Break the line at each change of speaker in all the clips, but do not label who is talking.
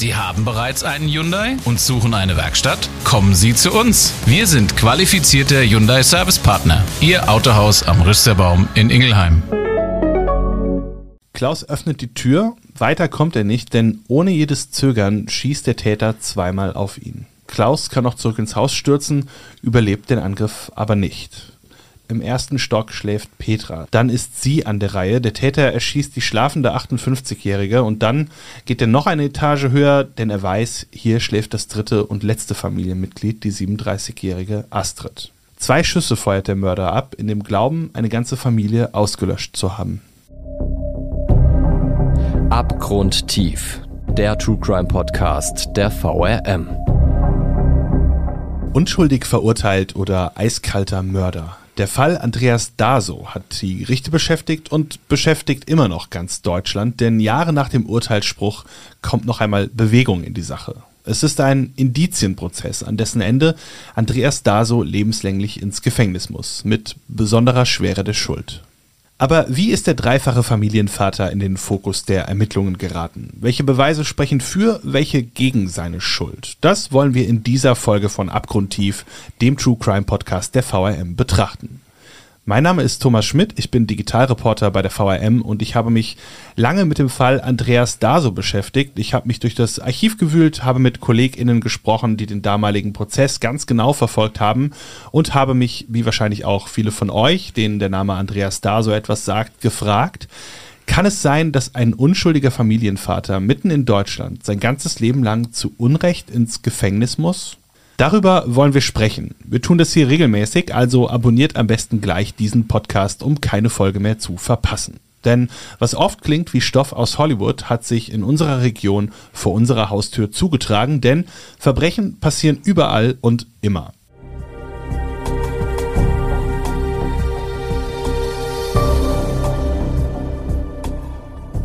Sie haben bereits einen Hyundai und suchen eine Werkstatt? Kommen Sie zu uns. Wir sind qualifizierte Hyundai Service Partner. Ihr Autohaus am Rüsterbaum in Ingelheim.
Klaus öffnet die Tür, weiter kommt er nicht, denn ohne jedes Zögern schießt der Täter zweimal auf ihn. Klaus kann noch zurück ins Haus stürzen, überlebt den Angriff aber nicht. Im ersten Stock schläft Petra. Dann ist sie an der Reihe. Der Täter erschießt die schlafende 58-Jährige und dann geht er noch eine Etage höher, denn er weiß, hier schläft das dritte und letzte Familienmitglied, die 37-jährige Astrid. Zwei Schüsse feuert der Mörder ab, in dem Glauben, eine ganze Familie ausgelöscht zu haben.
Abgrundtief. Der True Crime Podcast der VRM.
Unschuldig verurteilt oder eiskalter Mörder. Der Fall Andreas Daso hat die Gerichte beschäftigt und beschäftigt immer noch ganz Deutschland, denn Jahre nach dem Urteilsspruch kommt noch einmal Bewegung in die Sache. Es ist ein Indizienprozess, an dessen Ende Andreas Daso lebenslänglich ins Gefängnis muss, mit besonderer Schwere der Schuld. Aber wie ist der dreifache Familienvater in den Fokus der Ermittlungen geraten? Welche Beweise sprechen für, welche gegen seine Schuld? Das wollen wir in dieser Folge von Abgrundtief, dem True Crime Podcast der VRM, betrachten. Mein Name ist Thomas Schmidt, ich bin Digitalreporter bei der VRM und ich habe mich lange mit dem Fall Andreas Daso beschäftigt. Ich habe mich durch das Archiv gewühlt, habe mit KollegInnen gesprochen, die den damaligen Prozess ganz genau verfolgt haben und habe mich, wie wahrscheinlich auch viele von euch, denen der Name Andreas Daso etwas sagt, gefragt, kann es sein, dass ein unschuldiger Familienvater mitten in Deutschland sein ganzes Leben lang zu Unrecht ins Gefängnis muss? Darüber wollen wir sprechen. Wir tun das hier regelmäßig, also abonniert am besten gleich diesen Podcast, um keine Folge mehr zu verpassen. Denn was oft klingt wie Stoff aus Hollywood, hat sich in unserer Region vor unserer Haustür zugetragen, denn Verbrechen passieren überall und immer.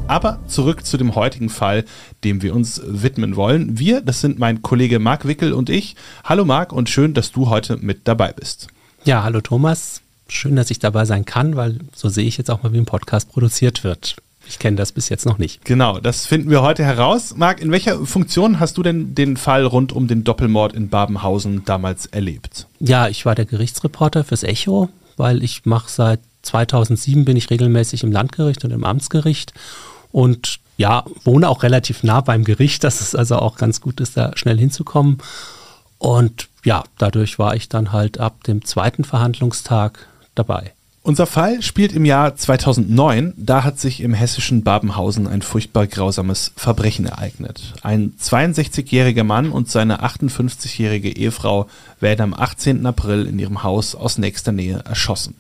Aber zurück zu dem heutigen Fall, dem wir uns widmen wollen. Wir, das sind mein Kollege Marc Wickel und ich. Hallo Marc und schön, dass du heute mit dabei bist.
Ja, hallo Thomas. Schön, dass ich dabei sein kann, weil so sehe ich jetzt auch mal, wie ein Podcast produziert wird. Ich kenne das bis jetzt noch nicht.
Genau, das finden wir heute heraus. Marc, in welcher Funktion hast du denn den Fall rund um den Doppelmord in Babenhausen damals erlebt?
Ja, ich war der Gerichtsreporter fürs Echo, weil ich mache seit 2007 bin ich regelmäßig im Landgericht und im Amtsgericht und ja, wohne auch relativ nah beim Gericht, dass es also auch ganz gut ist, da schnell hinzukommen. Und ja, dadurch war ich dann halt ab dem zweiten Verhandlungstag dabei.
Unser Fall spielt im Jahr 2009. Da hat sich im hessischen Babenhausen ein furchtbar grausames Verbrechen ereignet. Ein 62-jähriger Mann und seine 58-jährige Ehefrau werden am 18. April in ihrem Haus aus nächster Nähe erschossen.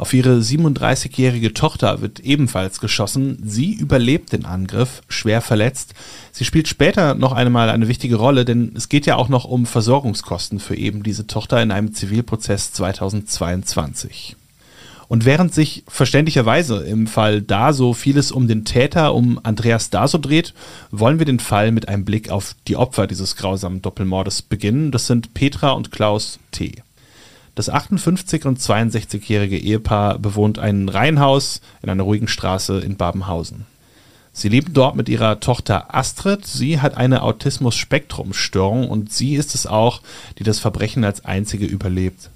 Auf ihre 37-jährige Tochter wird ebenfalls geschossen. Sie überlebt den Angriff, schwer verletzt. Sie spielt später noch einmal eine wichtige Rolle, denn es geht ja auch noch um Versorgungskosten für eben diese Tochter in einem Zivilprozess 2022. Und während sich verständlicherweise im Fall Daso vieles um den Täter, um Andreas Daso dreht, wollen wir den Fall mit einem Blick auf die Opfer dieses grausamen Doppelmordes beginnen. Das sind Petra und Klaus T. Das 58- und 62-jährige Ehepaar bewohnt ein Reihenhaus in einer ruhigen Straße in Babenhausen. Sie leben dort mit ihrer Tochter Astrid. Sie hat eine Autismus-Spektrum-Störung und sie ist es auch, die das Verbrechen als einzige überlebt.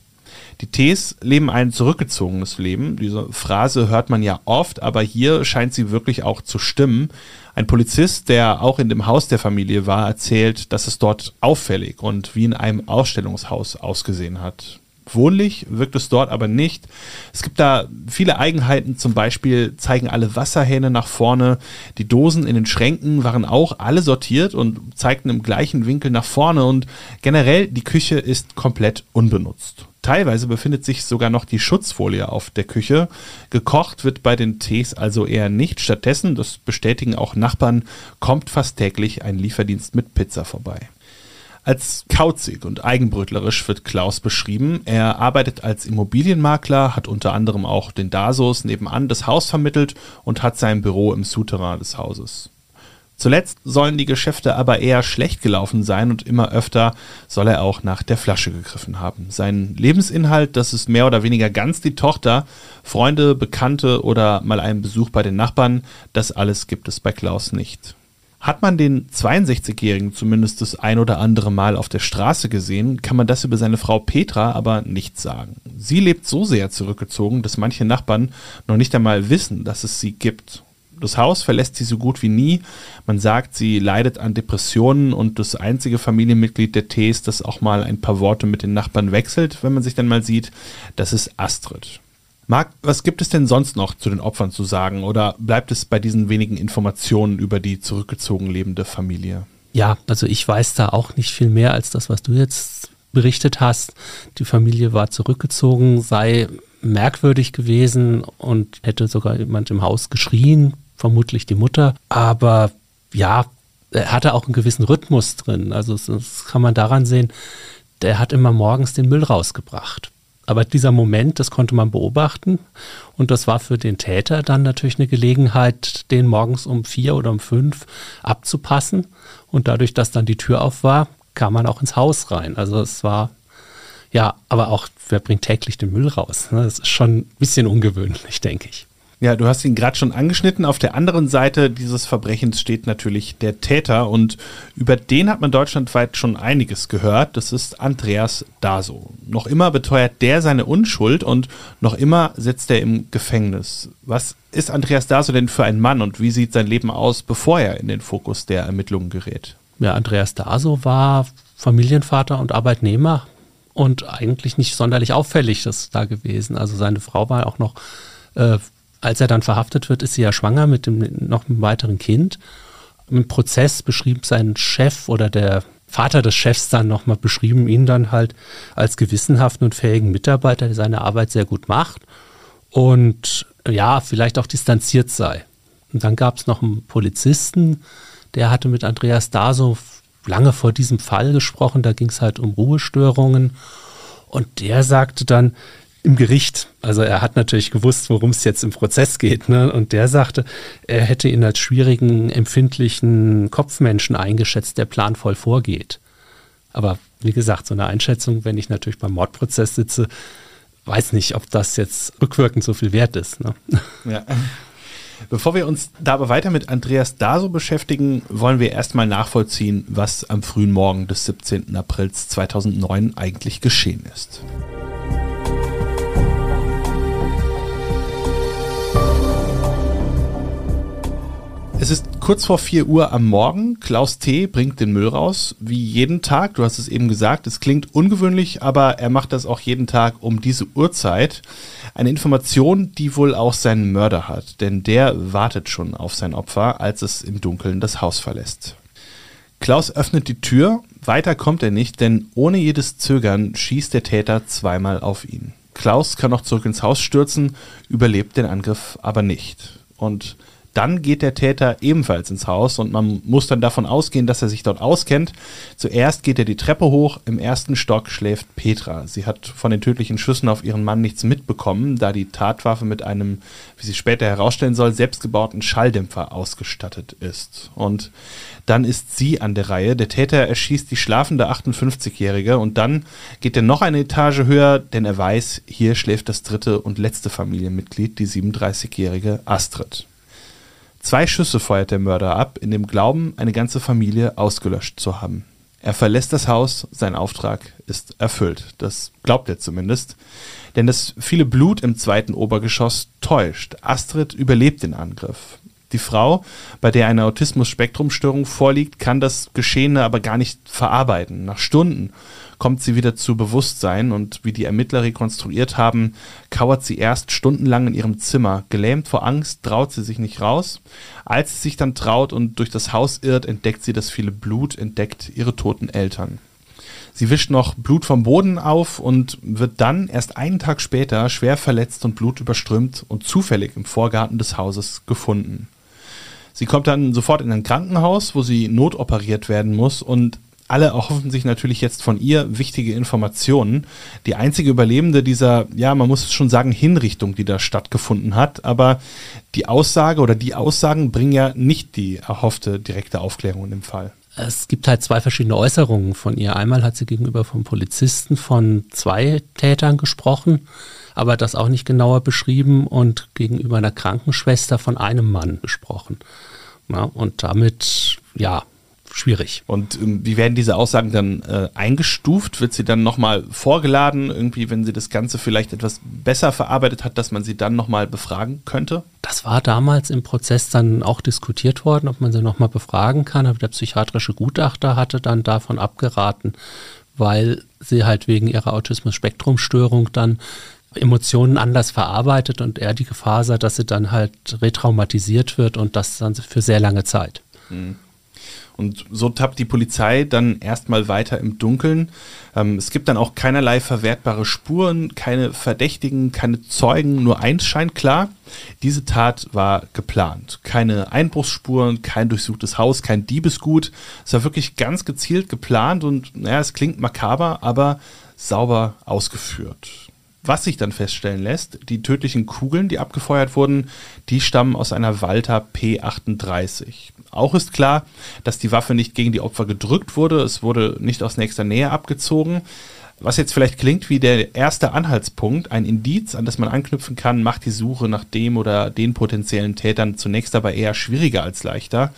Die Ts leben ein zurückgezogenes Leben. Diese Phrase hört man ja oft, aber hier scheint sie wirklich auch zu stimmen. Ein Polizist, der auch in dem Haus der Familie war, erzählt, dass es dort auffällig und wie in einem Ausstellungshaus ausgesehen hat. Wohnlich wirkt es dort aber nicht. Es gibt da viele Eigenheiten, zum Beispiel zeigen alle Wasserhähne nach vorne. Die Dosen in den Schränken waren auch alle sortiert und zeigten im gleichen Winkel nach vorne und generell die Küche ist komplett unbenutzt. Teilweise befindet sich sogar noch die Schutzfolie auf der Küche. Gekocht wird bei den Tees also eher nicht. Stattdessen, das bestätigen auch Nachbarn, kommt fast täglich ein Lieferdienst mit Pizza vorbei. Als kauzig und eigenbrötlerisch wird Klaus beschrieben. Er arbeitet als Immobilienmakler, hat unter anderem auch den Dasos nebenan das Haus vermittelt und hat sein Büro im Souterrain des Hauses. Zuletzt sollen die Geschäfte aber eher schlecht gelaufen sein und immer öfter soll er auch nach der Flasche gegriffen haben. Sein Lebensinhalt, das ist mehr oder weniger ganz die Tochter, Freunde, Bekannte oder mal einen Besuch bei den Nachbarn, das alles gibt es bei Klaus nicht. Hat man den 62-Jährigen zumindest das ein oder andere Mal auf der Straße gesehen, kann man das über seine Frau Petra aber nicht sagen. Sie lebt so sehr zurückgezogen, dass manche Nachbarn noch nicht einmal wissen, dass es sie gibt. Das Haus verlässt sie so gut wie nie. Man sagt, sie leidet an Depressionen und das einzige Familienmitglied der Tees, das auch mal ein paar Worte mit den Nachbarn wechselt, wenn man sich dann mal sieht, das ist Astrid. Marc, was gibt es denn sonst noch zu den Opfern zu sagen oder bleibt es bei diesen wenigen Informationen über die zurückgezogen lebende Familie?
Ja, also ich weiß da auch nicht viel mehr als das, was du jetzt berichtet hast. Die Familie war zurückgezogen, sei merkwürdig gewesen und hätte sogar jemand im Haus geschrien, vermutlich die Mutter. Aber ja, er hatte auch einen gewissen Rhythmus drin. Also das kann man daran sehen, der hat immer morgens den Müll rausgebracht. Aber dieser Moment, das konnte man beobachten. Und das war für den Täter dann natürlich eine Gelegenheit, den morgens um vier oder um fünf abzupassen. Und dadurch, dass dann die Tür auf war, kam man auch ins Haus rein. Also es war, ja, aber auch, wer bringt täglich den Müll raus? Ne? Das ist schon ein bisschen ungewöhnlich, denke ich.
Ja, du hast ihn gerade schon angeschnitten. Auf der anderen Seite dieses Verbrechens steht natürlich der Täter und über den hat man deutschlandweit schon einiges gehört. Das ist Andreas Daso. Noch immer beteuert der seine Unschuld und noch immer sitzt er im Gefängnis. Was ist Andreas Daso denn für ein Mann und wie sieht sein Leben aus, bevor er in den Fokus der Ermittlungen gerät?
Ja, Andreas Daso war Familienvater und Arbeitnehmer und eigentlich nicht sonderlich auffällig das da gewesen. Also seine Frau war auch noch äh, als er dann verhaftet wird, ist sie ja schwanger mit dem noch einem weiteren Kind. Im Prozess beschrieb sein Chef oder der Vater des Chefs dann nochmal beschrieben ihn dann halt als gewissenhaften und fähigen Mitarbeiter, der seine Arbeit sehr gut macht und ja, vielleicht auch distanziert sei. Und dann gab es noch einen Polizisten, der hatte mit Andreas Daso lange vor diesem Fall gesprochen, da ging es halt um Ruhestörungen und der sagte dann, im Gericht. Also er hat natürlich gewusst, worum es jetzt im Prozess geht. Ne? Und der sagte, er hätte ihn als schwierigen, empfindlichen Kopfmenschen eingeschätzt, der planvoll vorgeht. Aber wie gesagt, so eine Einschätzung, wenn ich natürlich beim Mordprozess sitze, weiß nicht, ob das jetzt rückwirkend so viel wert ist. Ne?
Ja. Bevor wir uns dabei weiter mit Andreas Daso beschäftigen, wollen wir erstmal nachvollziehen, was am frühen Morgen des 17. Aprils 2009 eigentlich geschehen ist. Es ist kurz vor 4 Uhr am Morgen. Klaus T. bringt den Müll raus, wie jeden Tag. Du hast es eben gesagt, es klingt ungewöhnlich, aber er macht das auch jeden Tag um diese Uhrzeit. Eine Information, die wohl auch seinen Mörder hat, denn der wartet schon auf sein Opfer, als es im Dunkeln das Haus verlässt. Klaus öffnet die Tür, weiter kommt er nicht, denn ohne jedes Zögern schießt der Täter zweimal auf ihn. Klaus kann noch zurück ins Haus stürzen, überlebt den Angriff aber nicht. Und dann geht der Täter ebenfalls ins Haus und man muss dann davon ausgehen, dass er sich dort auskennt. Zuerst geht er die Treppe hoch, im ersten Stock schläft Petra. Sie hat von den tödlichen Schüssen auf ihren Mann nichts mitbekommen, da die Tatwaffe mit einem, wie sie später herausstellen soll, selbstgebauten Schalldämpfer ausgestattet ist. Und dann ist sie an der Reihe. Der Täter erschießt die schlafende 58-Jährige und dann geht er noch eine Etage höher, denn er weiß, hier schläft das dritte und letzte Familienmitglied, die 37-jährige Astrid. Zwei Schüsse feuert der Mörder ab, in dem Glauben, eine ganze Familie ausgelöscht zu haben. Er verlässt das Haus, sein Auftrag ist erfüllt. Das glaubt er zumindest. Denn das viele Blut im zweiten Obergeschoss täuscht. Astrid überlebt den Angriff. Die Frau, bei der eine Autismus-Spektrum-Störung vorliegt, kann das Geschehene aber gar nicht verarbeiten. Nach Stunden kommt sie wieder zu Bewusstsein und wie die Ermittler rekonstruiert haben, kauert sie erst stundenlang in ihrem Zimmer. Gelähmt vor Angst traut sie sich nicht raus. Als sie sich dann traut und durch das Haus irrt, entdeckt sie das viele Blut, entdeckt ihre toten Eltern. Sie wischt noch Blut vom Boden auf und wird dann erst einen Tag später schwer verletzt und blutüberströmt und zufällig im Vorgarten des Hauses gefunden. Sie kommt dann sofort in ein Krankenhaus, wo sie notoperiert werden muss und alle erhoffen sich natürlich jetzt von ihr wichtige Informationen. Die einzige Überlebende dieser, ja, man muss schon sagen, Hinrichtung, die da stattgefunden hat, aber die Aussage oder die Aussagen bringen ja nicht die erhoffte direkte Aufklärung in dem Fall.
Es gibt halt zwei verschiedene Äußerungen von ihr. Einmal hat sie gegenüber vom Polizisten von zwei Tätern gesprochen, aber das auch nicht genauer beschrieben und gegenüber einer Krankenschwester von einem Mann gesprochen. Ja, und damit ja, schwierig.
Und ähm, wie werden diese Aussagen dann äh, eingestuft? Wird sie dann nochmal vorgeladen, irgendwie, wenn sie das Ganze vielleicht etwas besser verarbeitet hat, dass man sie dann nochmal befragen könnte?
Das war damals im Prozess dann auch diskutiert worden, ob man sie nochmal befragen kann, aber der psychiatrische Gutachter hatte dann davon abgeraten, weil sie halt wegen ihrer Autismus-Spektrum-Störung dann Emotionen anders verarbeitet und er die Gefahr sah, dass sie dann halt retraumatisiert wird und das dann für sehr lange Zeit.
Mhm. Und so tappt die Polizei dann erstmal weiter im Dunkeln. Ähm, es gibt dann auch keinerlei verwertbare Spuren, keine Verdächtigen, keine Zeugen. Nur eins scheint klar, diese Tat war geplant. Keine Einbruchsspuren, kein durchsuchtes Haus, kein Diebesgut. Es war wirklich ganz gezielt geplant und naja, es klingt makaber, aber sauber ausgeführt. Was sich dann feststellen lässt, die tödlichen Kugeln, die abgefeuert wurden, die stammen aus einer Walter P38. Auch ist klar, dass die Waffe nicht gegen die Opfer gedrückt wurde, es wurde nicht aus nächster Nähe abgezogen. Was jetzt vielleicht klingt wie der erste Anhaltspunkt, ein Indiz, an das man anknüpfen kann, macht die Suche nach dem oder den potenziellen Tätern zunächst aber eher schwieriger als leichter.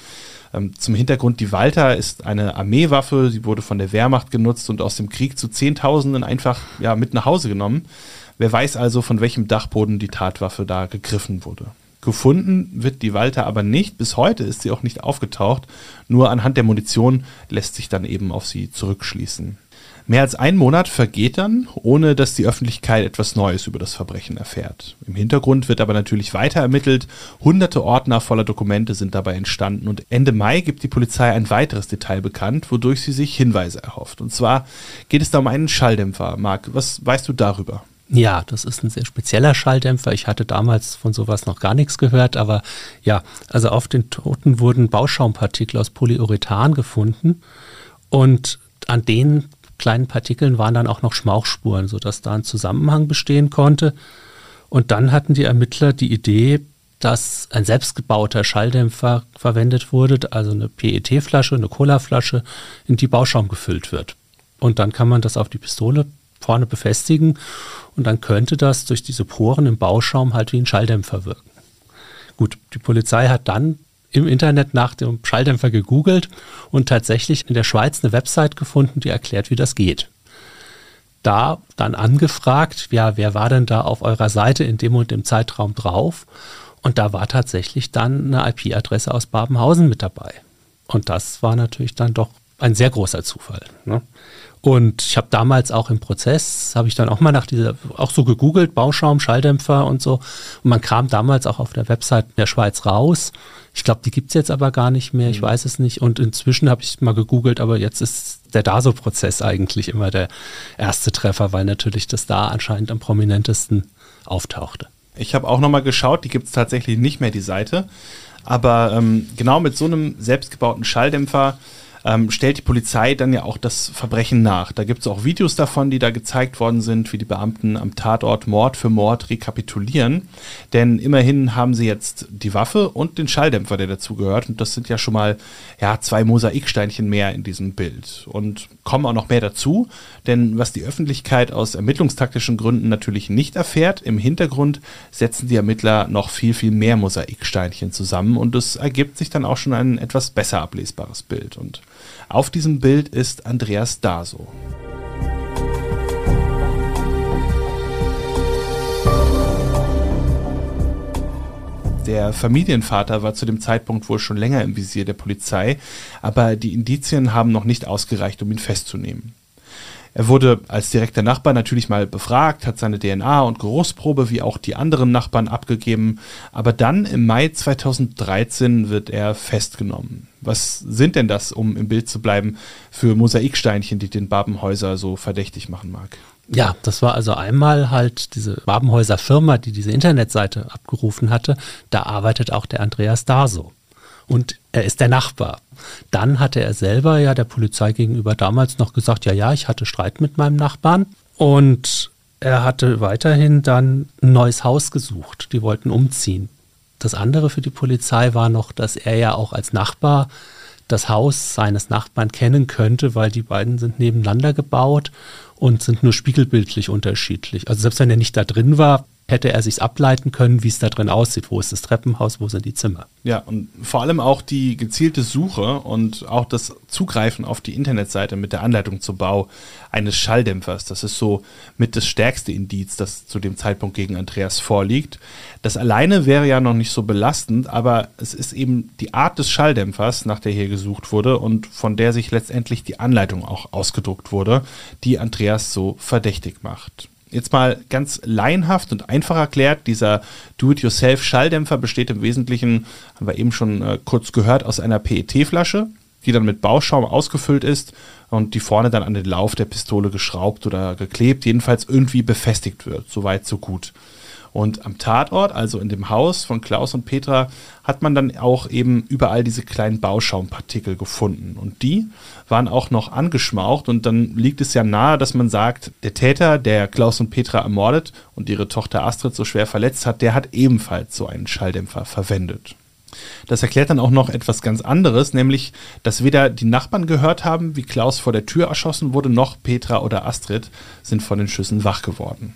Ähm, zum Hintergrund, die Walter ist eine Armeewaffe, sie wurde von der Wehrmacht genutzt und aus dem Krieg zu Zehntausenden einfach ja, mit nach Hause genommen. Wer weiß also, von welchem Dachboden die Tatwaffe da gegriffen wurde. Gefunden wird die Walter aber nicht. Bis heute ist sie auch nicht aufgetaucht. Nur anhand der Munition lässt sich dann eben auf sie zurückschließen. Mehr als ein Monat vergeht dann, ohne dass die Öffentlichkeit etwas Neues über das Verbrechen erfährt. Im Hintergrund wird aber natürlich weiter ermittelt. Hunderte Ordner voller Dokumente sind dabei entstanden und Ende Mai gibt die Polizei ein weiteres Detail bekannt, wodurch sie sich Hinweise erhofft. Und zwar geht es da um einen Schalldämpfer. Marc, was weißt du darüber?
Ja, das ist ein sehr spezieller Schalldämpfer. Ich hatte damals von sowas noch gar nichts gehört, aber ja, also auf den Toten wurden Bauschaumpartikel aus Polyurethan gefunden und an den kleinen Partikeln waren dann auch noch Schmauchspuren, sodass da ein Zusammenhang bestehen konnte. Und dann hatten die Ermittler die Idee, dass ein selbstgebauter Schalldämpfer verwendet wurde, also eine PET-Flasche, eine Cola-Flasche, in die Bauschaum gefüllt wird. Und dann kann man das auf die Pistole vorne befestigen und dann könnte das durch diese Poren im Bauschaum halt wie ein Schalldämpfer wirken. Gut, die Polizei hat dann im Internet nach dem Schalldämpfer gegoogelt und tatsächlich in der Schweiz eine Website gefunden, die erklärt, wie das geht. Da dann angefragt, ja, wer war denn da auf eurer Seite in dem und dem Zeitraum drauf? Und da war tatsächlich dann eine IP-Adresse aus Babenhausen mit dabei. Und das war natürlich dann doch ein sehr großer Zufall. Ne? Und ich habe damals auch im Prozess, habe ich dann auch mal nach dieser, auch so gegoogelt, Bauschaum, Schalldämpfer und so. Und man kam damals auch auf der Website der Schweiz raus. Ich glaube, die gibt es jetzt aber gar nicht mehr, ich mhm. weiß es nicht. Und inzwischen habe ich mal gegoogelt, aber jetzt ist der DASO-Prozess eigentlich immer der erste Treffer, weil natürlich das da anscheinend am prominentesten auftauchte.
Ich habe auch nochmal geschaut, die gibt es tatsächlich nicht mehr, die Seite. Aber ähm, genau mit so einem selbstgebauten Schalldämpfer ähm, stellt die Polizei dann ja auch das Verbrechen nach. Da gibt es auch Videos davon, die da gezeigt worden sind, wie die Beamten am Tatort Mord für Mord rekapitulieren. Denn immerhin haben sie jetzt die Waffe und den Schalldämpfer, der dazugehört. Und das sind ja schon mal ja, zwei Mosaiksteinchen mehr in diesem Bild. Und kommen auch noch mehr dazu, denn was die Öffentlichkeit aus ermittlungstaktischen Gründen natürlich nicht erfährt, im Hintergrund setzen die Ermittler noch viel, viel mehr Mosaiksteinchen zusammen und es ergibt sich dann auch schon ein etwas besser ablesbares Bild. Und auf diesem Bild ist Andreas Daso. Der Familienvater war zu dem Zeitpunkt wohl schon länger im Visier der Polizei, aber die Indizien haben noch nicht ausgereicht, um ihn festzunehmen. Er wurde als direkter Nachbar natürlich mal befragt, hat seine DNA und Geruchsprobe wie auch die anderen Nachbarn abgegeben, aber dann im Mai 2013 wird er festgenommen. Was sind denn das, um im Bild zu bleiben, für Mosaiksteinchen, die den Babenhäuser so verdächtig machen mag?
Ja, das war also einmal halt diese Babenhäuser Firma, die diese Internetseite abgerufen hatte. Da arbeitet auch der Andreas Daso. Und er ist der Nachbar. Dann hatte er selber ja der Polizei gegenüber damals noch gesagt, ja, ja, ich hatte Streit mit meinem Nachbarn. Und er hatte weiterhin dann ein neues Haus gesucht. Die wollten umziehen. Das andere für die Polizei war noch, dass er ja auch als Nachbar das Haus seines Nachbarn kennen könnte, weil die beiden sind nebeneinander gebaut und sind nur spiegelbildlich unterschiedlich. Also selbst wenn er nicht da drin war, hätte er sich ableiten können, wie es da drin aussieht. Wo ist das Treppenhaus, wo sind die Zimmer?
Ja, und vor allem auch die gezielte Suche und auch das Zugreifen auf die Internetseite mit der Anleitung zum Bau eines Schalldämpfers. Das ist so mit das stärkste Indiz, das zu dem Zeitpunkt gegen Andreas vorliegt. Das alleine wäre ja noch nicht so belastend, aber es ist eben die Art des Schalldämpfers, nach der hier gesucht wurde und von der sich letztendlich die Anleitung auch ausgedruckt wurde, die Andreas so verdächtig macht. Jetzt mal ganz laienhaft und einfach erklärt, dieser Do-it-yourself-Schalldämpfer besteht im Wesentlichen, haben wir eben schon äh, kurz gehört, aus einer PET-Flasche, die dann mit Bauschaum ausgefüllt ist und die vorne dann an den Lauf der Pistole geschraubt oder geklebt, jedenfalls irgendwie befestigt wird. Soweit, so gut. Und am Tatort, also in dem Haus von Klaus und Petra, hat man dann auch eben überall diese kleinen Bauschaumpartikel gefunden. Und die waren auch noch angeschmaucht. Und dann liegt es ja nahe, dass man sagt, der Täter, der Klaus und Petra ermordet und ihre Tochter Astrid so schwer verletzt hat, der hat ebenfalls so einen Schalldämpfer verwendet. Das erklärt dann auch noch etwas ganz anderes, nämlich, dass weder die Nachbarn gehört haben, wie Klaus vor der Tür erschossen wurde, noch Petra oder Astrid sind von den Schüssen wach geworden.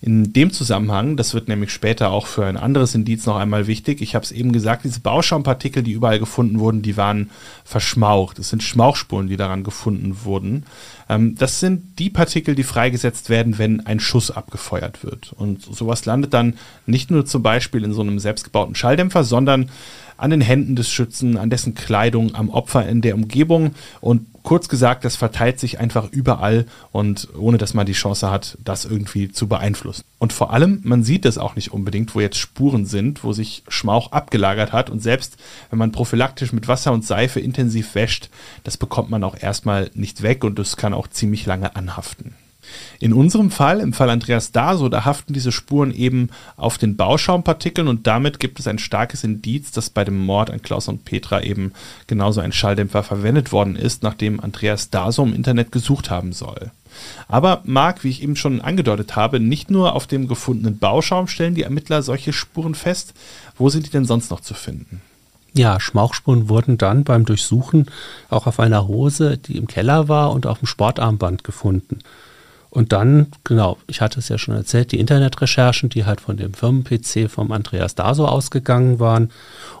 In dem Zusammenhang, das wird nämlich später auch für ein anderes Indiz noch einmal wichtig, ich habe es eben gesagt, diese Bauschaumpartikel, die überall gefunden wurden, die waren verschmaucht. Es sind Schmauchspuren, die daran gefunden wurden. Ähm, das sind die Partikel, die freigesetzt werden, wenn ein Schuss abgefeuert wird. Und sowas landet dann nicht nur zum Beispiel in so einem selbstgebauten Schalldämpfer, sondern an den Händen des Schützen, an dessen Kleidung, am Opfer in der Umgebung. Und kurz gesagt, das verteilt sich einfach überall und ohne dass man die Chance hat, das irgendwie zu beeinflussen. Und vor allem, man sieht es auch nicht unbedingt, wo jetzt Spuren sind, wo sich Schmauch abgelagert hat. Und selbst wenn man prophylaktisch mit Wasser und Seife intensiv wäscht, das bekommt man auch erstmal nicht weg und das kann auch ziemlich lange anhaften. In unserem Fall, im Fall Andreas Daso, da haften diese Spuren eben auf den Bauschaumpartikeln und damit gibt es ein starkes Indiz, dass bei dem Mord an Klaus und Petra eben genauso ein Schalldämpfer verwendet worden ist, nachdem Andreas Daso im Internet gesucht haben soll. Aber Marc, wie ich eben schon angedeutet habe, nicht nur auf dem gefundenen Bauschaum stellen die Ermittler solche Spuren fest. Wo sind die denn sonst noch zu finden?
Ja, Schmauchspuren wurden dann beim Durchsuchen auch auf einer Hose, die im Keller war, und auf dem Sportarmband gefunden. Und dann, genau, ich hatte es ja schon erzählt, die Internetrecherchen, die halt von dem Firmen-PC vom Andreas Daso ausgegangen waren.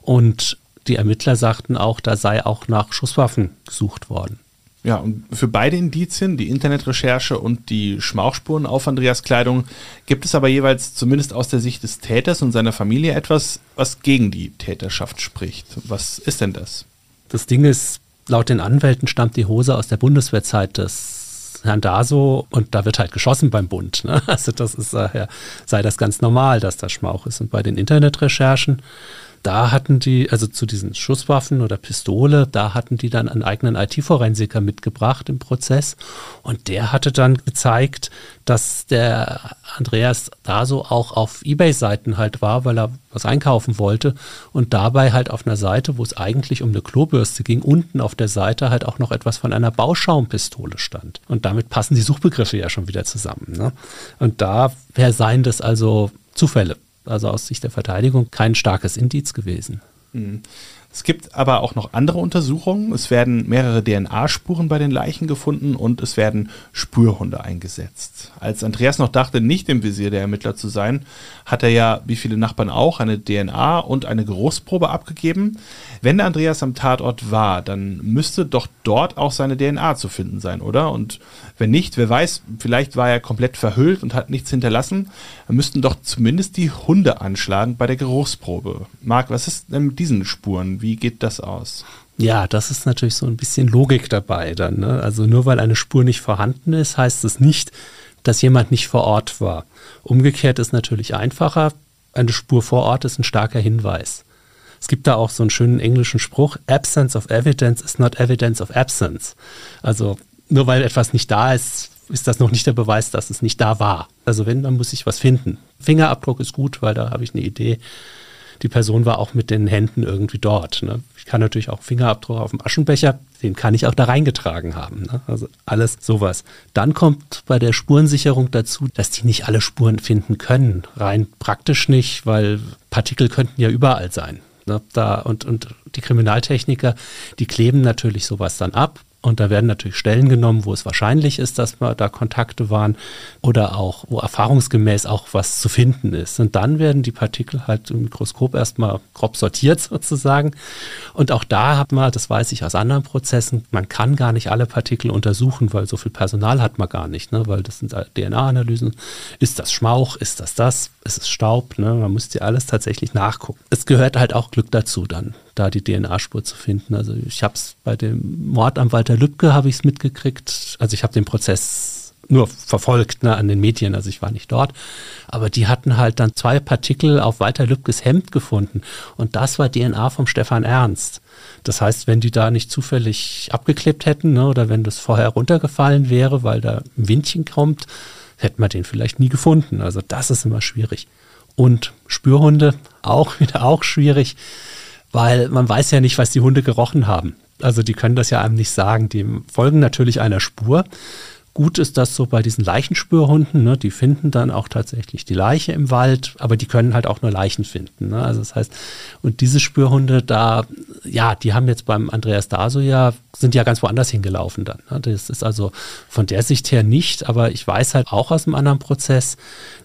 Und die Ermittler sagten auch, da sei auch nach Schusswaffen gesucht worden.
Ja, und für beide Indizien, die Internetrecherche und die Schmauchspuren auf Andreas Kleidung, gibt es aber jeweils zumindest aus der Sicht des Täters und seiner Familie etwas, was gegen die Täterschaft spricht. Was ist denn das?
Das Ding ist, laut den Anwälten stammt die Hose aus der Bundeswehrzeit des Herrn Daso und da wird halt geschossen beim Bund. Ne? Also das ist, äh, sei das ganz normal, dass das Schmauch ist. Und bei den Internetrecherchen da hatten die, also zu diesen Schusswaffen oder Pistole, da hatten die dann einen eigenen IT-Forensiker mitgebracht im Prozess. Und der hatte dann gezeigt, dass der Andreas da so auch auf Ebay-Seiten halt war, weil er was einkaufen wollte. Und dabei halt auf einer Seite, wo es eigentlich um eine Klobürste ging, unten auf der Seite halt auch noch etwas von einer Bauschaumpistole stand. Und damit passen die Suchbegriffe ja schon wieder zusammen. Ne? Und da wäre seien das also Zufälle also aus Sicht der Verteidigung kein starkes Indiz gewesen.
Mhm. Es gibt aber auch noch andere Untersuchungen. Es werden mehrere DNA-Spuren bei den Leichen gefunden und es werden Spürhunde eingesetzt. Als Andreas noch dachte, nicht im Visier der Ermittler zu sein, hat er ja, wie viele Nachbarn auch, eine DNA und eine Geruchsprobe abgegeben. Wenn Andreas am Tatort war, dann müsste doch dort auch seine DNA zu finden sein, oder? Und wenn nicht, wer weiß, vielleicht war er komplett verhüllt und hat nichts hinterlassen, dann müssten doch zumindest die Hunde anschlagen bei der Geruchsprobe. Marc, was ist denn mit diesen Spuren? Wie geht das aus?
Ja, das ist natürlich so ein bisschen Logik dabei dann. Ne? Also nur weil eine Spur nicht vorhanden ist, heißt es nicht, dass jemand nicht vor Ort war. Umgekehrt ist natürlich einfacher. Eine Spur vor Ort ist ein starker Hinweis. Es gibt da auch so einen schönen englischen Spruch, Absence of evidence is not evidence of absence. Also nur weil etwas nicht da ist, ist das noch nicht der Beweis, dass es nicht da war. Also wenn, dann muss ich was finden. Fingerabdruck ist gut, weil da habe ich eine Idee. Die Person war auch mit den Händen irgendwie dort. Ne? Ich kann natürlich auch Fingerabdruck auf dem Aschenbecher, den kann ich auch da reingetragen haben. Ne? Also alles sowas. Dann kommt bei der Spurensicherung dazu, dass die nicht alle Spuren finden können. Rein praktisch nicht, weil Partikel könnten ja überall sein. Ne? Da, und, und die Kriminaltechniker, die kleben natürlich sowas dann ab, Und da werden natürlich Stellen genommen, wo es wahrscheinlich ist, dass da Kontakte waren oder auch, wo erfahrungsgemäß auch was zu finden ist. Und dann werden die Partikel halt im Mikroskop erstmal grob sortiert sozusagen. Und auch da hat man, das weiß ich aus anderen Prozessen, man kann gar nicht alle Partikel untersuchen, weil so viel Personal hat man gar nicht, ne? weil das sind DNA-Analysen. Ist das Schmauch? Ist das das? Ist es Staub? Ne? Man muss ja alles tatsächlich nachgucken. Es gehört halt auch Glück dazu dann da die DNA-Spur zu finden. Also ich habe es bei dem Mord am Walter Lübcke habe ich es mitgekriegt. Also ich habe den Prozess nur verfolgt ne, an den Medien, also ich war nicht dort. Aber die hatten halt dann zwei Partikel auf Walter Lübkes Hemd gefunden und das war DNA vom Stefan Ernst. Das heißt, wenn die da nicht zufällig abgeklebt hätten ne, oder wenn das vorher runtergefallen wäre, weil da ein Windchen kommt, hätten wir den vielleicht nie gefunden. Also das ist immer schwierig. Und Spürhunde auch wieder auch schwierig weil man weiß ja nicht, was die Hunde gerochen haben. Also die können das ja einem nicht sagen. Die folgen natürlich einer Spur. Gut ist das so bei diesen Leichenspürhunden, ne? die finden dann auch tatsächlich die Leiche im Wald, aber die können halt auch nur Leichen finden. Ne? Also das heißt, und diese Spürhunde da, ja, die haben jetzt beim Andreas Daso ja, sind ja ganz woanders hingelaufen dann. Ne? Das ist also von der Sicht her nicht, aber ich weiß halt auch aus einem anderen Prozess,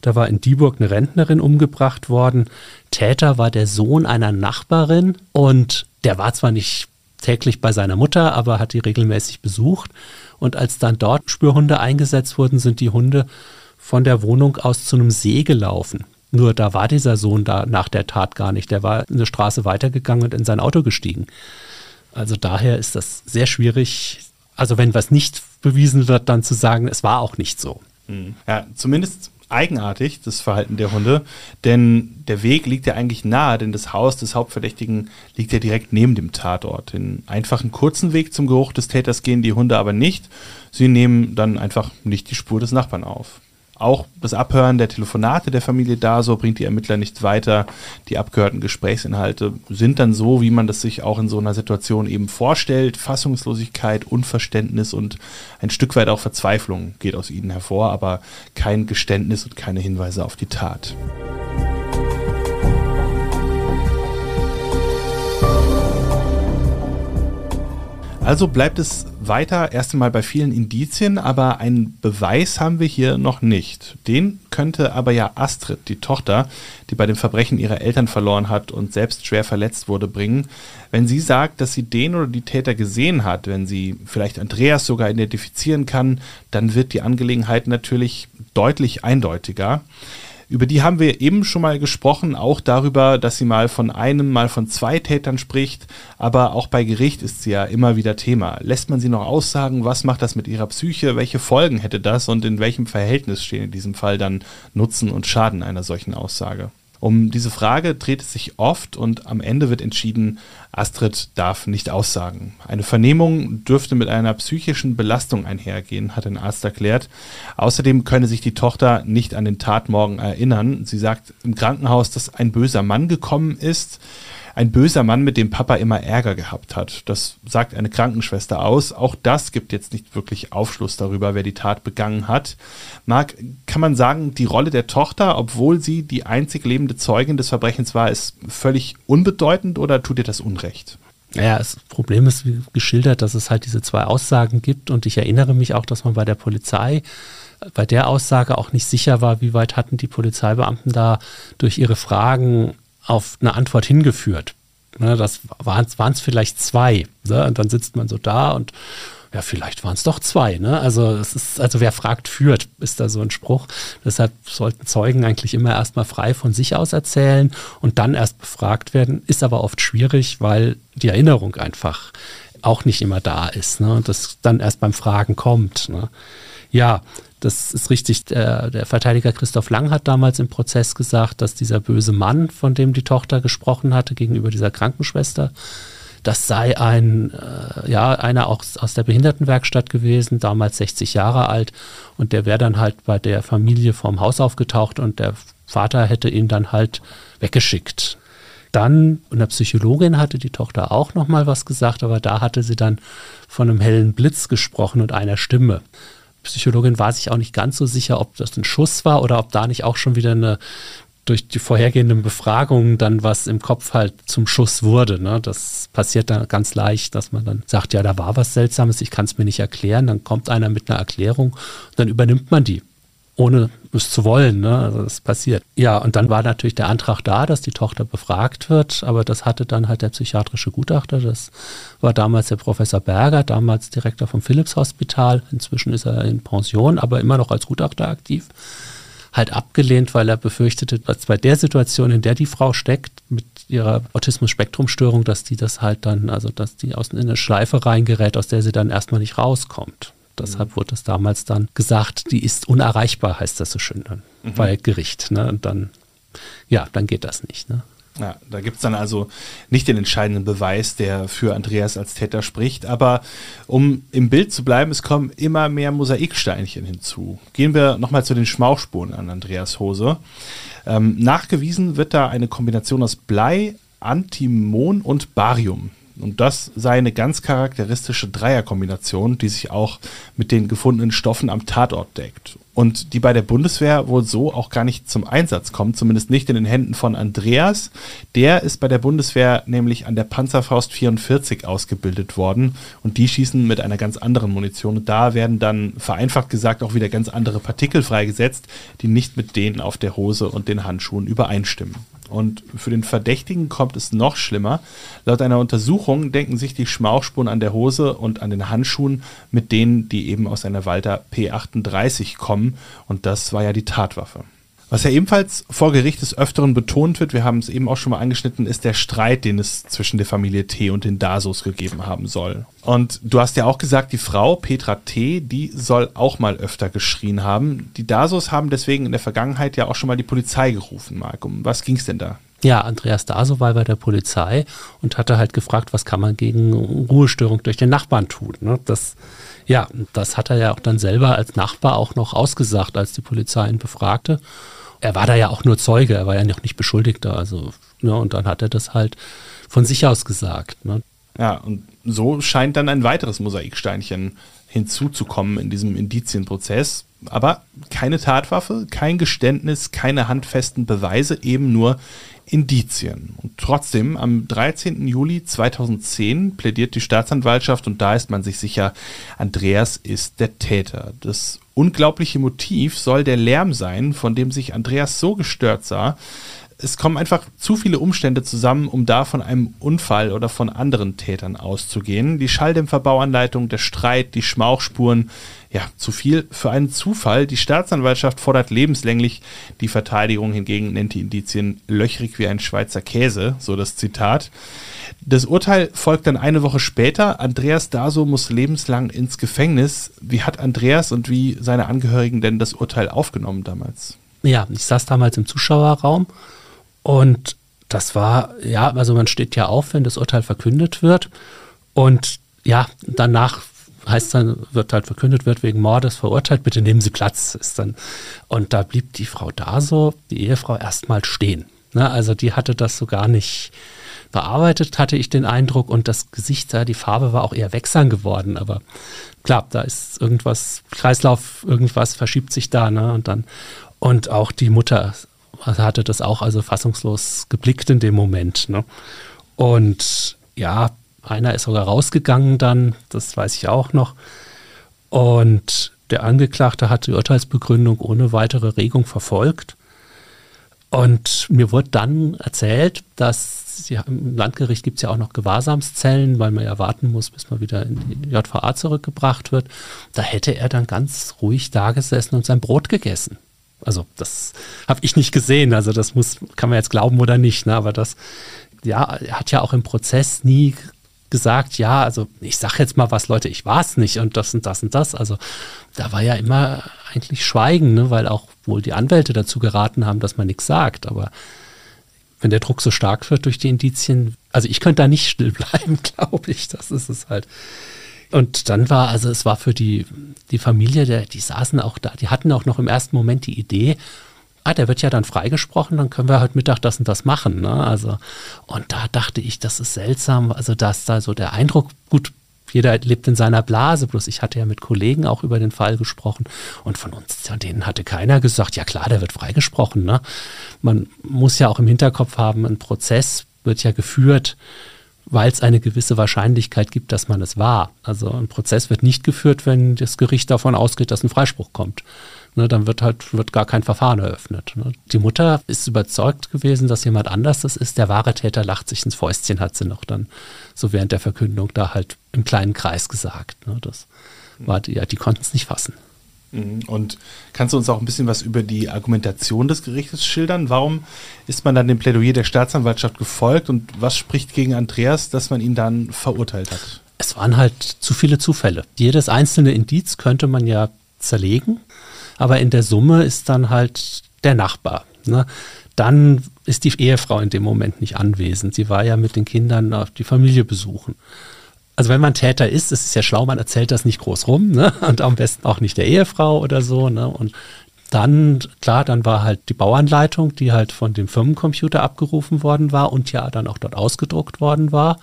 da war in Dieburg eine Rentnerin umgebracht worden. Täter war der Sohn einer Nachbarin und der war zwar nicht täglich bei seiner Mutter, aber hat die regelmäßig besucht. Und als dann dort Spürhunde eingesetzt wurden, sind die Hunde von der Wohnung aus zu einem See gelaufen. Nur da war dieser Sohn da nach der Tat gar nicht. Der war eine Straße weitergegangen und in sein Auto gestiegen. Also daher ist das sehr schwierig. Also wenn was nicht bewiesen wird, dann zu sagen, es war auch nicht so.
Hm. Ja, zumindest eigenartig, das Verhalten der Hunde, denn der Weg liegt ja eigentlich nahe, denn das Haus des Hauptverdächtigen liegt ja direkt neben dem Tatort. Den einfachen kurzen Weg zum Geruch des Täters gehen die Hunde aber nicht. Sie nehmen dann einfach nicht die Spur des Nachbarn auf. Auch das Abhören der Telefonate der Familie Daso bringt die Ermittler nicht weiter. Die abgehörten Gesprächsinhalte sind dann so, wie man das sich auch in so einer Situation eben vorstellt. Fassungslosigkeit, Unverständnis und ein Stück weit auch Verzweiflung geht aus ihnen hervor, aber kein Geständnis und keine Hinweise auf die Tat. Also bleibt es weiter erst einmal bei vielen Indizien, aber einen Beweis haben wir hier noch nicht. Den könnte aber ja Astrid, die Tochter, die bei dem Verbrechen ihre Eltern verloren hat und selbst schwer verletzt wurde, bringen. Wenn sie sagt, dass sie den oder die Täter gesehen hat, wenn sie vielleicht Andreas sogar identifizieren kann, dann wird die Angelegenheit natürlich deutlich eindeutiger. Über die haben wir eben schon mal gesprochen, auch darüber, dass sie mal von einem, mal von zwei Tätern spricht, aber auch bei Gericht ist sie ja immer wieder Thema. Lässt man sie noch aussagen, was macht das mit ihrer Psyche, welche Folgen hätte das und in welchem Verhältnis stehen in diesem Fall dann Nutzen und Schaden einer solchen Aussage? Um diese Frage dreht es sich oft und am Ende wird entschieden, Astrid darf nicht aussagen. Eine Vernehmung dürfte mit einer psychischen Belastung einhergehen, hat ein Arzt erklärt. Außerdem könne sich die Tochter nicht an den Tatmorgen erinnern. Sie sagt im Krankenhaus, dass ein böser Mann gekommen ist ein böser Mann, mit dem Papa immer Ärger gehabt hat. Das sagt eine Krankenschwester aus. Auch das gibt jetzt nicht wirklich Aufschluss darüber, wer die Tat begangen hat. Marc, kann man sagen, die Rolle der Tochter, obwohl sie die einzig lebende Zeugin des Verbrechens war, ist völlig unbedeutend oder tut ihr das Unrecht?
Ja, das Problem ist wie geschildert, dass es halt diese zwei Aussagen gibt und ich erinnere mich auch, dass man bei der Polizei bei der Aussage auch nicht sicher war, wie weit hatten die Polizeibeamten da durch ihre Fragen auf eine Antwort hingeführt. Ne, das waren es vielleicht zwei. Ne? Und dann sitzt man so da und ja, vielleicht waren es doch zwei. Ne? Also es ist, also wer fragt, führt, ist da so ein Spruch. Deshalb sollten Zeugen eigentlich immer erstmal frei von sich aus erzählen und dann erst befragt werden. Ist aber oft schwierig, weil die Erinnerung einfach auch nicht immer da ist. Ne? Und das dann erst beim Fragen kommt. Ne? Ja, das ist richtig. Der, der, Verteidiger Christoph Lang hat damals im Prozess gesagt, dass dieser böse Mann, von dem die Tochter gesprochen hatte, gegenüber dieser Krankenschwester, das sei ein, äh, ja, einer auch aus der Behindertenwerkstatt gewesen, damals 60 Jahre alt. Und der wäre dann halt bei der Familie vorm Haus aufgetaucht und der Vater hätte ihn dann halt weggeschickt. Dann, und der Psychologin hatte die Tochter auch nochmal was gesagt, aber da hatte sie dann von einem hellen Blitz gesprochen und einer Stimme. Psychologin war sich auch nicht ganz so sicher, ob das ein Schuss war oder ob da nicht auch schon wieder eine durch die vorhergehenden Befragungen dann was im Kopf halt zum Schuss wurde. Ne? Das passiert dann ganz leicht, dass man dann sagt, ja, da war was Seltsames, ich kann es mir nicht erklären. Dann kommt einer mit einer Erklärung, dann übernimmt man die, ohne es zu wollen. Ne? Also das passiert. Ja, und dann war natürlich der Antrag da, dass die Tochter befragt wird, aber das hatte dann halt der psychiatrische Gutachter. Das war damals der Professor Berger, damals Direktor vom Philips Hospital. Inzwischen ist er in Pension, aber immer noch als Gutachter aktiv halt abgelehnt, weil er befürchtete, dass bei der Situation, in der die Frau steckt, mit ihrer Autismus-Spektrum-Störung, dass die das halt dann, also dass die aus in eine Schleife reingerät, aus der sie dann erstmal nicht rauskommt. Deshalb wurde das damals dann gesagt, die ist unerreichbar, heißt das so schön dann mhm. bei Gericht. Ne? Und dann, ja, dann geht das nicht. Ne?
Ja, da gibt es dann also nicht den entscheidenden Beweis, der für Andreas als Täter spricht. Aber um im Bild zu bleiben, es kommen immer mehr Mosaiksteinchen hinzu. Gehen wir nochmal zu den Schmauchspuren an Andreas Hose. Ähm, nachgewiesen wird da eine Kombination aus Blei, Antimon und Barium. Und das sei eine ganz charakteristische Dreierkombination, die sich auch mit den gefundenen Stoffen am Tatort deckt. Und die bei der Bundeswehr wohl so auch gar nicht zum Einsatz kommt, zumindest nicht in den Händen von Andreas. Der ist bei der Bundeswehr nämlich an der Panzerfaust 44 ausgebildet worden und die schießen mit einer ganz anderen Munition. Und da werden dann vereinfacht gesagt auch wieder ganz andere Partikel freigesetzt, die nicht mit denen auf der Hose und den Handschuhen übereinstimmen. Und für den Verdächtigen kommt es noch schlimmer. Laut einer Untersuchung denken sich die Schmauchspuren an der Hose und an den Handschuhen mit denen, die eben aus einer Walter P38 kommen. Und das war ja die Tatwaffe. Was ja ebenfalls vor Gericht des Öfteren betont wird, wir haben es eben auch schon mal angeschnitten, ist der Streit, den es zwischen der Familie T und den Dasos gegeben haben soll. Und du hast ja auch gesagt, die Frau Petra T, die soll auch mal öfter geschrien haben. Die Dasos haben deswegen in der Vergangenheit ja auch schon mal die Polizei gerufen, Marc. Um was ging es denn da?
Ja, Andreas Daso war bei der Polizei und hatte halt gefragt, was kann man gegen Ruhestörung durch den Nachbarn tun. Ne? Das, ja, das hat er ja auch dann selber als Nachbar auch noch ausgesagt, als die Polizei ihn befragte er war da ja auch nur Zeuge, er war ja noch nicht Beschuldigter. Also, ne, und dann hat er das halt von sich aus gesagt. Ne.
Ja, und so scheint dann ein weiteres Mosaiksteinchen hinzuzukommen in diesem Indizienprozess. Aber keine Tatwaffe, kein Geständnis, keine handfesten Beweise, eben nur Indizien. Und trotzdem, am 13. Juli 2010 plädiert die Staatsanwaltschaft und da ist man sich sicher, Andreas ist der Täter. Das unglaubliche Motiv soll der Lärm sein, von dem sich Andreas so gestört sah. Es kommen einfach zu viele Umstände zusammen, um da von einem Unfall oder von anderen Tätern auszugehen. Die Schalldämpferbauanleitung, der Streit, die Schmauchspuren, ja, zu viel für einen Zufall. Die Staatsanwaltschaft fordert lebenslänglich, die Verteidigung hingegen nennt die Indizien löchrig wie ein Schweizer Käse, so das Zitat. Das Urteil folgt dann eine Woche später. Andreas Daso muss lebenslang ins Gefängnis. Wie hat Andreas und wie seine Angehörigen denn das Urteil aufgenommen damals?
Ja, ich saß damals im Zuschauerraum und das war, ja, also man steht ja auf, wenn das Urteil verkündet wird. Und ja, danach heißt dann, wird halt verkündet, wird wegen Mordes verurteilt, bitte nehmen Sie Platz. Ist dann, und da blieb die Frau Daso, die Ehefrau, erstmal stehen. Ne, also die hatte das so gar nicht bearbeitet, hatte ich den Eindruck. Und das Gesicht, die Farbe war auch eher wechseln geworden. Aber klar, da ist irgendwas, Kreislauf, irgendwas verschiebt sich da. Ne? Und dann, und auch die Mutter hatte das auch also fassungslos geblickt in dem Moment. Ne? Und ja, einer ist sogar rausgegangen dann, das weiß ich auch noch. Und der Angeklagte hat die Urteilsbegründung ohne weitere Regung verfolgt. Und mir wurde dann erzählt, dass ja, im Landgericht gibt es ja auch noch Gewahrsamszellen, weil man ja warten muss, bis man wieder in die JVA zurückgebracht wird. Da hätte er dann ganz ruhig da gesessen und sein Brot gegessen. Also das habe ich nicht gesehen. Also das muss, kann man jetzt glauben oder nicht. Ne? Aber das, ja, er hat ja auch im Prozess nie gesagt, ja, also ich sage jetzt mal was, Leute, ich war es nicht und das und das und das. Also da war ja immer eigentlich Schweigen, ne? weil auch wohl die Anwälte dazu geraten haben, dass man nichts sagt. Aber wenn der Druck so stark wird durch die Indizien, also ich könnte da nicht still bleiben, glaube ich. Das ist es halt. Und dann war, also es war für die, die Familie, der, die saßen auch da, die hatten auch noch im ersten Moment die Idee, ah, der wird ja dann freigesprochen, dann können wir heute Mittag das und das machen. Ne? Also, und da dachte ich, das ist seltsam, also dass da so der Eindruck, gut, jeder lebt in seiner Blase. Bloß ich hatte ja mit Kollegen auch über den Fall gesprochen und von uns, von denen hatte keiner gesagt, ja klar, der wird freigesprochen. Ne? Man muss ja auch im Hinterkopf haben, ein Prozess wird ja geführt, weil es eine gewisse Wahrscheinlichkeit gibt, dass man es war. Also ein Prozess wird nicht geführt, wenn das Gericht davon ausgeht, dass ein Freispruch kommt. Ne, dann wird halt wird gar kein Verfahren eröffnet. Ne. Die Mutter ist überzeugt gewesen, dass jemand anders das ist. Der wahre Täter lacht sich ins Fäustchen, hat sie noch dann so während der Verkündung da halt im kleinen Kreis gesagt. Ne. Das war die, ja, die konnten es nicht fassen.
Mhm. Und kannst du uns auch ein bisschen was über die Argumentation des Gerichtes schildern? Warum ist man dann dem Plädoyer der Staatsanwaltschaft gefolgt und was spricht gegen Andreas, dass man ihn dann verurteilt hat?
Es waren halt zu viele Zufälle. Jedes einzelne Indiz könnte man ja zerlegen, aber in der Summe ist dann halt der Nachbar. Ne? Dann ist die Ehefrau in dem Moment nicht anwesend. Sie war ja mit den Kindern auf die Familie besuchen also wenn man Täter ist, ist es ja schlau, man erzählt das nicht groß rum, ne? Und am besten auch nicht der Ehefrau oder so, ne? Und dann, klar, dann war halt die Bauanleitung, die halt von dem Firmencomputer abgerufen worden war und ja dann auch dort ausgedruckt worden war.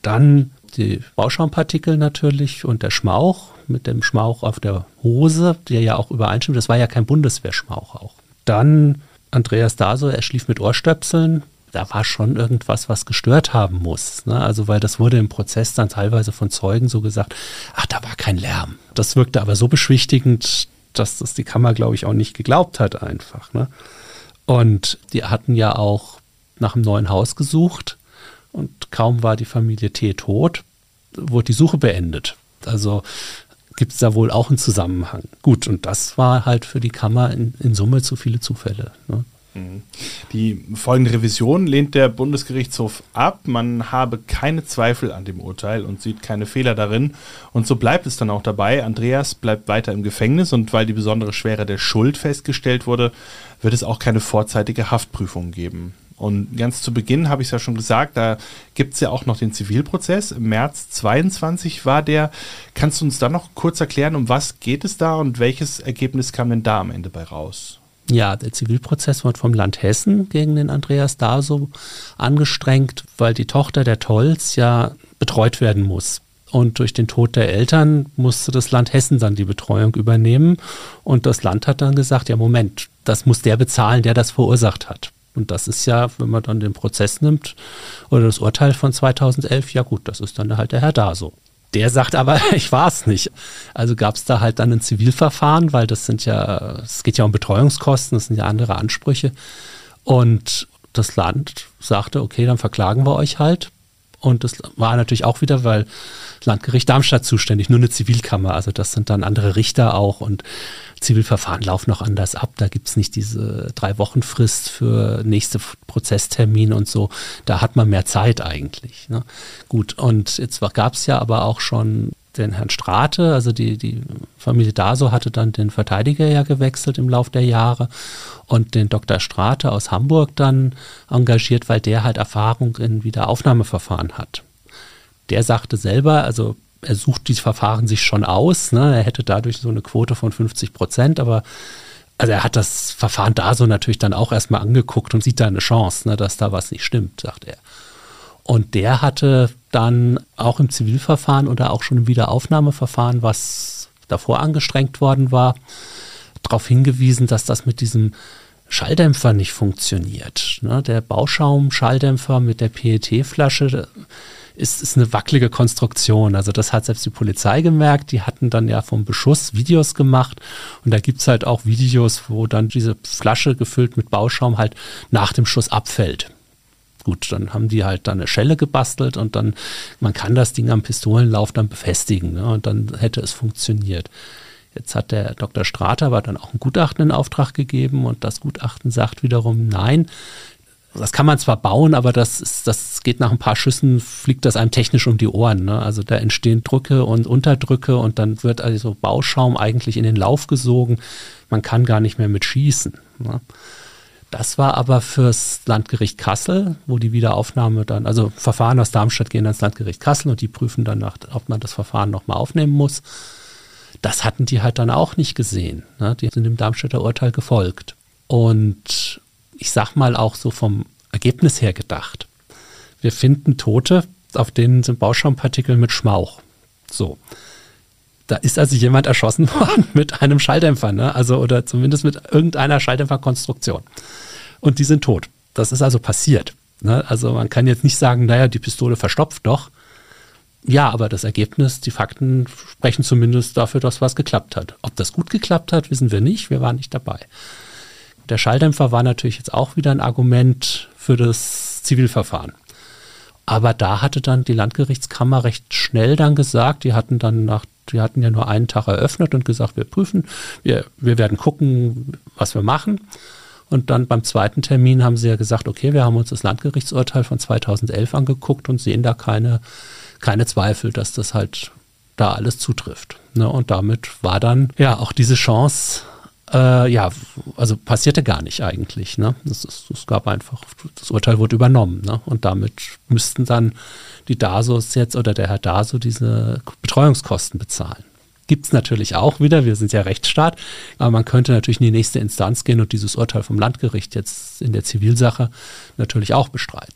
Dann die Bauschaumpartikel natürlich und der Schmauch mit dem Schmauch auf der Hose, der ja auch übereinstimmt. Das war ja kein Bundeswehrschmauch auch. Dann Andreas Daso, er schlief mit Ohrstöpseln da war schon irgendwas, was gestört haben muss. Ne? Also, weil das wurde im Prozess dann teilweise von Zeugen so gesagt, ach, da war kein Lärm. Das wirkte aber so beschwichtigend, dass das die Kammer, glaube ich, auch nicht geglaubt hat einfach. Ne? Und die hatten ja auch nach einem neuen Haus gesucht und kaum war die Familie T tot, wurde die Suche beendet. Also gibt es da wohl auch einen Zusammenhang. Gut, und das war halt für die Kammer in, in Summe zu viele Zufälle. Ne?
Mhm. Die folgende Revision lehnt der Bundesgerichtshof ab. Man habe keine Zweifel an dem Urteil und sieht keine Fehler darin. Und so bleibt es dann auch dabei. Andreas bleibt weiter im Gefängnis und weil die besondere Schwere der Schuld festgestellt wurde, wird es auch keine vorzeitige Haftprüfung geben. Und ganz zu Beginn habe ich es ja schon gesagt, da gibt es ja auch noch den Zivilprozess. Im März 22 war der. Kannst du uns dann noch kurz erklären, um was geht es da und welches Ergebnis kam denn da am Ende bei raus?
Ja, der Zivilprozess wird vom Land Hessen gegen den Andreas Daso angestrengt, weil die Tochter der Tolls ja betreut werden muss. Und durch den Tod der Eltern musste das Land Hessen dann die Betreuung übernehmen. Und das Land hat dann gesagt, ja Moment, das muss der bezahlen, der das verursacht hat. Und das ist ja, wenn man dann den Prozess nimmt oder das Urteil von 2011, ja gut, das ist dann halt der Herr Daso. Der sagt aber, ich war es nicht. Also gab es da halt dann ein Zivilverfahren, weil das sind ja, es geht ja um Betreuungskosten, das sind ja andere Ansprüche. Und das Land sagte, okay, dann verklagen wir euch halt. Und das war natürlich auch wieder, weil Landgericht Darmstadt zuständig, nur eine Zivilkammer. Also das sind dann andere Richter auch und Zivilverfahren laufen noch anders ab. Da gibt es nicht diese drei Wochen Frist für nächste Prozesstermine und so. Da hat man mehr Zeit eigentlich. Ne? Gut, und jetzt gab es ja aber auch schon den Herrn Strate, also die, die Familie Daso hatte dann den Verteidiger ja gewechselt im Laufe der Jahre und den Dr. Strate aus Hamburg dann engagiert, weil der halt Erfahrung in Wiederaufnahmeverfahren hat. Der sagte selber, also er sucht dieses Verfahren sich schon aus. Ne? Er hätte dadurch so eine Quote von 50 Prozent, aber also er hat das Verfahren da so natürlich dann auch erstmal angeguckt und sieht da eine Chance, ne, dass da was nicht stimmt, sagt er. Und der hatte dann auch im Zivilverfahren oder auch schon im Wiederaufnahmeverfahren, was davor angestrengt worden war, darauf hingewiesen, dass das mit diesem Schalldämpfer nicht funktioniert. Ne? Der Bauschaum-Schalldämpfer mit der PET-Flasche, ist, ist eine wackelige Konstruktion. Also das hat selbst die Polizei gemerkt. Die hatten dann ja vom Beschuss Videos gemacht. Und da gibt es halt auch Videos, wo dann diese Flasche gefüllt mit Bauschaum halt nach dem Schuss abfällt. Gut, dann haben die halt dann eine Schelle gebastelt und dann, man kann das Ding am Pistolenlauf dann befestigen ne, und dann hätte es funktioniert. Jetzt hat der Dr. Strater aber dann auch ein Gutachten in Auftrag gegeben und das Gutachten sagt wiederum, nein, das kann man zwar bauen, aber das, ist, das geht nach ein paar Schüssen, fliegt das einem technisch um die Ohren. Ne? Also da entstehen Drücke und Unterdrücke und dann wird also Bauschaum eigentlich in den Lauf gesogen. Man kann gar nicht mehr mit schießen. Ne? Das war aber fürs Landgericht Kassel, wo die Wiederaufnahme dann, also Verfahren aus Darmstadt gehen ans Landgericht Kassel und die prüfen dann, nach, ob man das Verfahren nochmal aufnehmen muss. Das hatten die halt dann auch nicht gesehen. Ne? Die sind dem Darmstädter Urteil gefolgt. Und ich sag mal auch so vom Ergebnis her gedacht. Wir finden Tote, auf denen sind Bauschaumpartikel mit Schmauch. So. Da ist also jemand erschossen worden mit einem Schalldämpfer, ne? Also, oder zumindest mit irgendeiner Schalldämpferkonstruktion. Und die sind tot. Das ist also passiert. Ne? Also man kann jetzt nicht sagen, naja, die Pistole verstopft doch. Ja, aber das Ergebnis, die Fakten sprechen zumindest dafür, dass was geklappt hat. Ob das gut geklappt hat, wissen wir nicht. Wir waren nicht dabei. Der Schalldämpfer war natürlich jetzt auch wieder ein Argument für das Zivilverfahren. Aber da hatte dann die Landgerichtskammer recht schnell dann gesagt, die hatten dann nach, die hatten ja nur einen Tag eröffnet und gesagt, wir prüfen, wir, wir werden gucken, was wir machen. Und dann beim zweiten Termin haben sie ja gesagt, okay, wir haben uns das Landgerichtsurteil von 2011 angeguckt und sehen da keine, keine Zweifel, dass das halt da alles zutrifft. Ne? Und damit war dann ja auch diese Chance äh, ja, also passierte gar nicht eigentlich. Ne? Es, es, gab einfach, das Urteil wurde übernommen. Ne? Und damit müssten dann die DASOs jetzt oder der Herr DASO diese Betreuungskosten bezahlen. Gibt es natürlich auch wieder, wir sind ja Rechtsstaat, aber man könnte natürlich in die nächste Instanz gehen und dieses Urteil vom Landgericht jetzt in der Zivilsache natürlich auch bestreiten.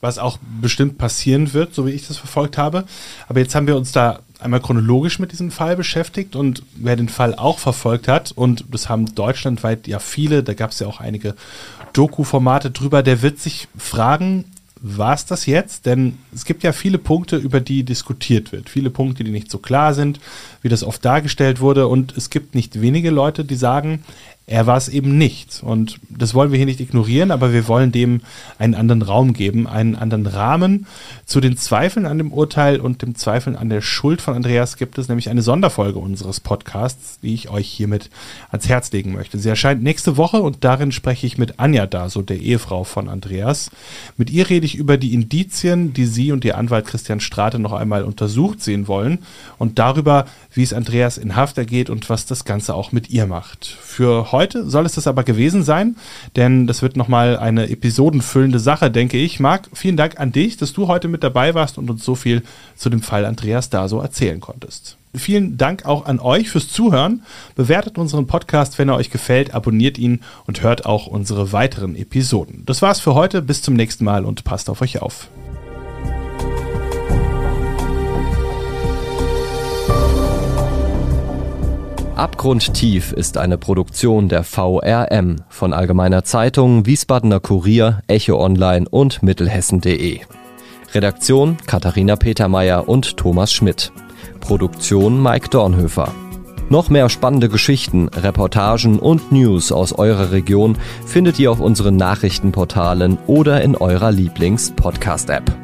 Was auch bestimmt passieren wird, so wie ich das verfolgt habe. Aber jetzt haben wir uns da einmal chronologisch mit diesem Fall beschäftigt. Und wer den Fall auch verfolgt hat, und das haben deutschlandweit ja viele, da gab es ja auch einige Doku-Formate drüber, der wird sich fragen, war es das jetzt? Denn es gibt ja viele Punkte, über die diskutiert wird. Viele Punkte, die nicht so klar sind, wie das oft dargestellt wurde. Und es gibt nicht wenige Leute, die sagen, er war es eben nicht. Und das wollen wir hier nicht ignorieren, aber wir wollen dem einen anderen Raum geben, einen anderen Rahmen. Zu den Zweifeln an dem Urteil und dem Zweifeln an der Schuld von Andreas gibt es nämlich eine Sonderfolge unseres Podcasts, die ich euch hiermit ans Herz legen möchte. Sie erscheint nächste Woche und darin spreche ich mit Anja Daso, der Ehefrau von Andreas. Mit ihr rede ich über die Indizien, die sie und ihr Anwalt Christian Strate noch einmal untersucht sehen wollen und darüber, wie es Andreas in Haft ergeht und was das Ganze auch mit ihr macht. Für heute soll es das aber gewesen sein, denn das wird nochmal eine episodenfüllende Sache, denke ich. Marc, vielen Dank an dich, dass du heute mit dabei warst und uns so viel zu dem Fall Andreas da so erzählen konntest. Vielen Dank auch an euch fürs Zuhören. Bewertet unseren Podcast, wenn er euch gefällt, abonniert ihn und hört auch unsere weiteren Episoden. Das war's für heute. Bis zum nächsten Mal und passt auf euch auf.
Abgrundtief ist eine Produktion der VRM von Allgemeiner Zeitung, Wiesbadener Kurier, Echo Online und Mittelhessen.de. Redaktion Katharina Petermeier und Thomas Schmidt. Produktion Mike Dornhöfer. Noch mehr spannende Geschichten, Reportagen und News aus eurer Region findet ihr auf unseren Nachrichtenportalen oder in eurer Lieblings-Podcast-App.